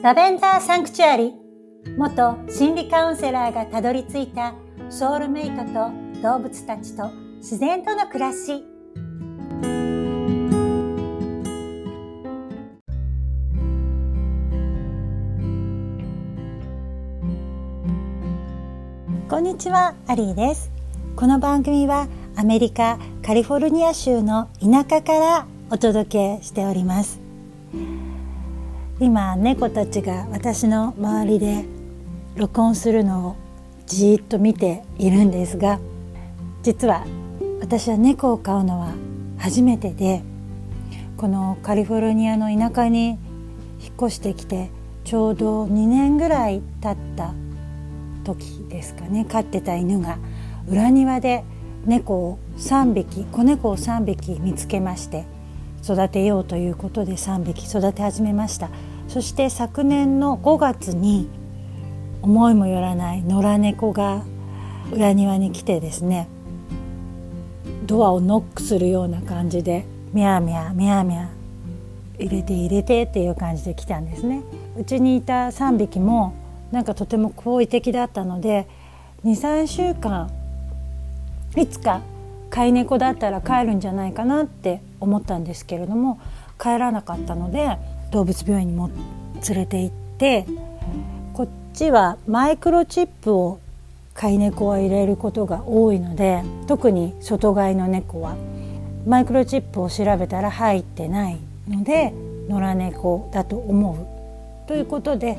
ラベンダーサンクチュアリ元心理カウンセラーがたどり着いたソウルメイトと動物たちと自然との暮らし。こんにちはアリーです。この番組はアメリカカリフォルニア州の田舎からお届けしております。今猫たちが私の周りで録音するのをじーっと見ているんですが実は私は猫を飼うのは初めてでこのカリフォルニアの田舎に引っ越してきてちょうど2年ぐらい経った時ですかね飼ってた犬が裏庭で猫を3匹子猫を3匹見つけまして育てようということで3匹育て始めました。そして昨年の5月に思いもよらない野良猫が裏庭に来てですねドアをノックするような感じでミャーミャーミャーミャー入れて入れてっていう感じで来たんですね。うちにいた3匹もなんかとても好意的だったので23週間いつか飼い猫だったら帰るんじゃないかなって思ったんですけれども帰らなかったので動物病院にも連れて行ってこっちはマイクロチップを飼い猫は入れることが多いので特に外飼いの猫はマイクロチップを調べたら入ってないので野良猫だと思う。ということで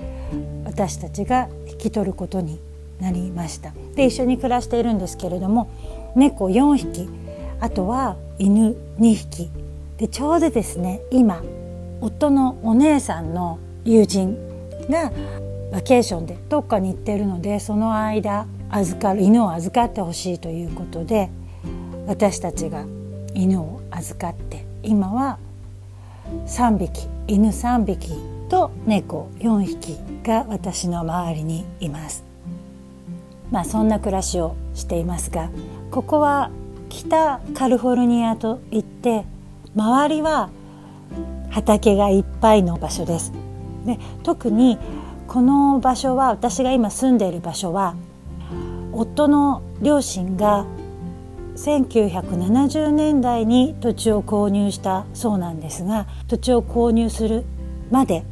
私たちが引き取ることになりました。で一緒に暮らしているんですけれども猫4匹あとは犬2匹。でちょうどですね今夫のお姉さんの友人がバケーションでどっかに行ってるのでその間預かる犬を預かってほしいということで私たちが犬を預かって今は3匹犬3匹と猫4匹が私の周りにいます。まあそんな暮らしをしていますがここは北カリフォルニアといって周りは畑がいっぱいの場所です。で特にこの場所は私が今住んでいる場所は夫の両親が1970年代に土地を購入したそうなんですが土地を購入するまで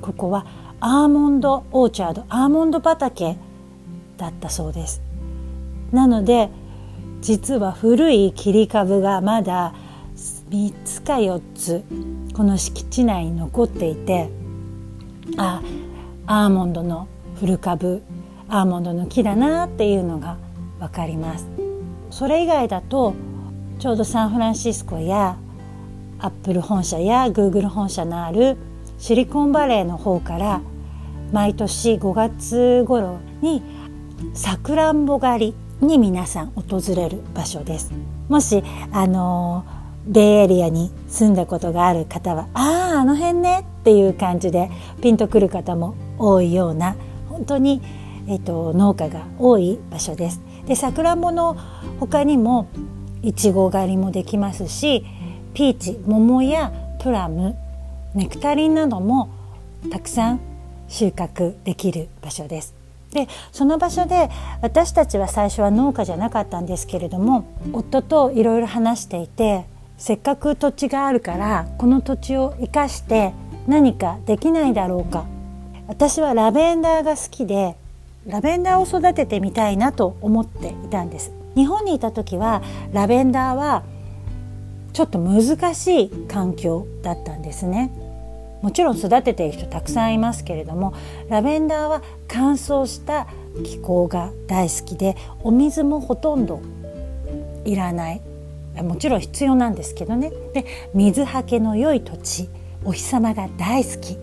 ここはアーモンドオーチャードアーモンド畑だったそうですなので実は古い切り株がまだ3つか4つこの敷地内に残っていてあアーモンドの古株アーモンドの木だなっていうのが分かります。それ以外だとちょうどサンフランシスコやアップル本社やグーグル本社のあるシリコンバレーの方から毎年5月頃にさくらんぼ狩りに皆さん訪れる場所です。もしあのーベイエリアに住んだことがある方はあああの辺ねっていう感じでピンとくる方も多いような本当に、えーと、農家が多い場所です。でさくらんぼの他にもいちご狩りもできますしピーチ桃やプラムネクタリンなどもたくさん収穫できる場所です。でその場所で私たちは最初は農家じゃなかったんですけれども夫といろいろ話していてせっかく土地があるからこの土地を生かして何かできないだろうか。私はラベンダーが好きでラベンダーを育ててみたいなと思っていたんです。日本にいた時はラベンダーはちょっと難しい環境だったんですね。もちろん育てている人たくさんいますけれどもラベンダーは乾燥した気候が大好きでお水もほとんどいらない。もちろん必要なんですけどね。で水はけの良い土地お日様が大好き。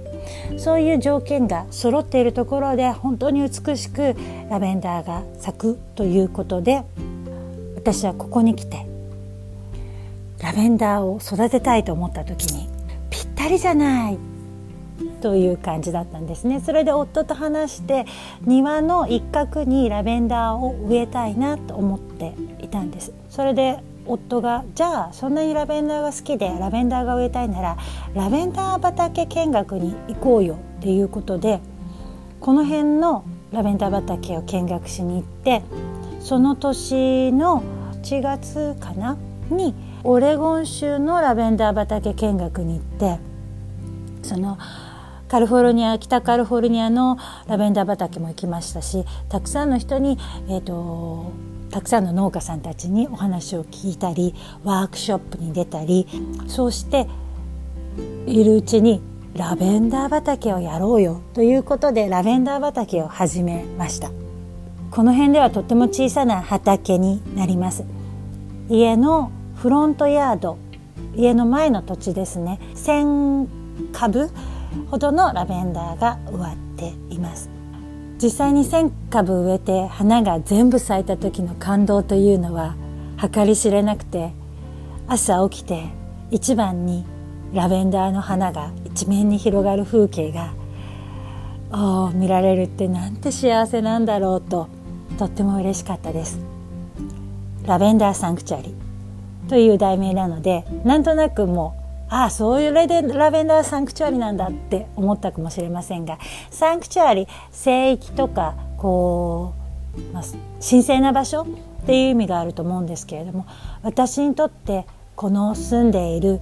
そういう条件が揃っているところで本当に美しくラベンダーが咲くということで私はここに来てラベンダーを育てたいと思った時にぴったりじゃないという感じだったんですね。それで夫と話して庭の一角にラベンダーを植えたいなと思っていたんです。それで夫がじゃあそんなにラベンダーが好きでラベンダーが植えたいならラベンダー畑見学に行こうよっていうことでこの辺のラベンダー畑を見学しに行ってその年の1月かな？にオレゴン州のラベンダー畑見学に行ってそのカリフォルニア北カリフォルニアのラベンダー畑も行きましたしたくさんの人に、えーと、たくさんの農家さんたちにお話を聞いたりワークショップに出たりそうしているうちにラベンダー畑をやろうよということでラベンダー畑を始めました。この辺ではとても小さな畑になります。家のフロントヤード家の前の土地ですね。1000株ほどのラベンダーが植わっています。実際に1000株植えて花が全部咲いた時の感動というのは計り知れなくて朝起きて一番にラベンダーの花が一面に広がる風景がお見られるってなんて幸せなんだろうととっても嬉しかったです。ラベンダーサンクチュアリという題名なのでなんとなくもうああそういうレデラベンダーサンクチュアリなんだって思ったかもしれませんがサンクチュアリ聖域とかこう、まあ、神聖な場所っていう意味があると思うんですけれども私にとってこの住んでいる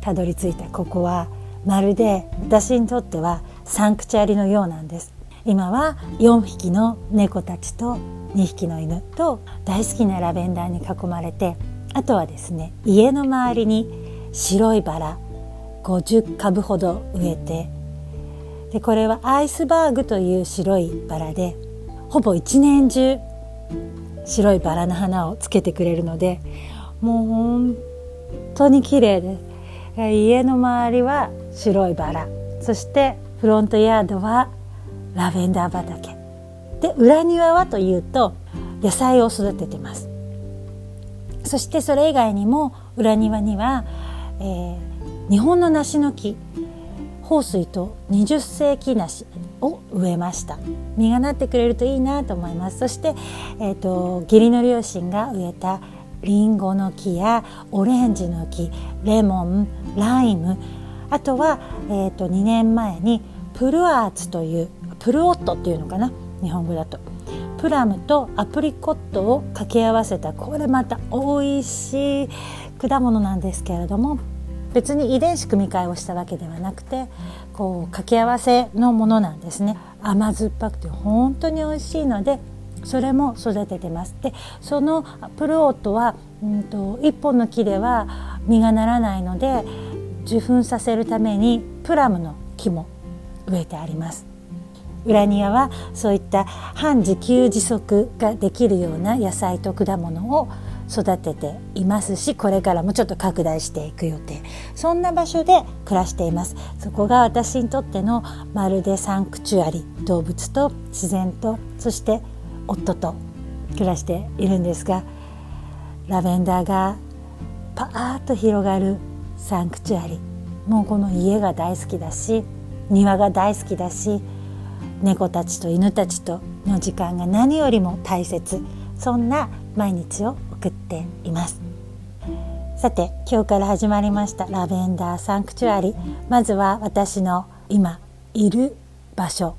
たどり着いたここはまるで私にとってはサンクチュアリのようなんです。今は4匹の猫たちと2匹の犬と大好きなラベンダーに囲まれてあとはですね家の周りに白いバラ50株ほど植えてでこれはアイスバーグという白いバラでほぼ一年中白いバラの花をつけてくれるのでもう本当に綺麗です家の周りは白いバラそしてフロントヤードはラベンダー畑。で裏庭はというと野菜を育ててます。そしてそれ以外にも裏庭にはえー、日本の梨の木豊水と20世紀梨を植えました。実がなってくれるといいなと思います。そして、えーと、義理の両親が植えたりんごの木やオレンジの木レモンライム。あとは、えーと、と2年前にプルアーツというプルオットっていうのかな日本語だと。プラムとアプリコットを掛け合わせた。これまた美味しい果物なんですけれども別に遺伝子組み換えをしたわけではなくてこう掛け合わせのものなんですね。甘酸っぱくて本当に美味しいのでそれも育ててます。でそのプルオートは、うんと、1本の木では実がならないので受粉させるためにプラムの木も植えてあります。裏庭はそういった半自給自足ができるような野菜と果物を育てていますしこれからもちょっと拡大していく予定。そんな場所で暮らしています。そこが私にとってのまるでサンクチュアリ動物と自然とそして夫と暮らしているんですがラベンダーがパーッと広がるサンクチュアリ。もうこの家が大好きだし庭が大好きだし猫たちと犬たちとの時間が何よりも大切。そんな毎日を送っています。さて今日から始まりましたラベンダーサンクチュアリまずは私の今いる場所。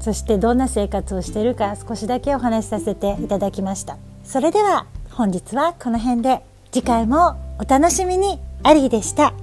そしてどんな生活をしているか少しだけお話しさせていただきました。それでは本日はこの辺で。次回もお楽しみに。アリーでした。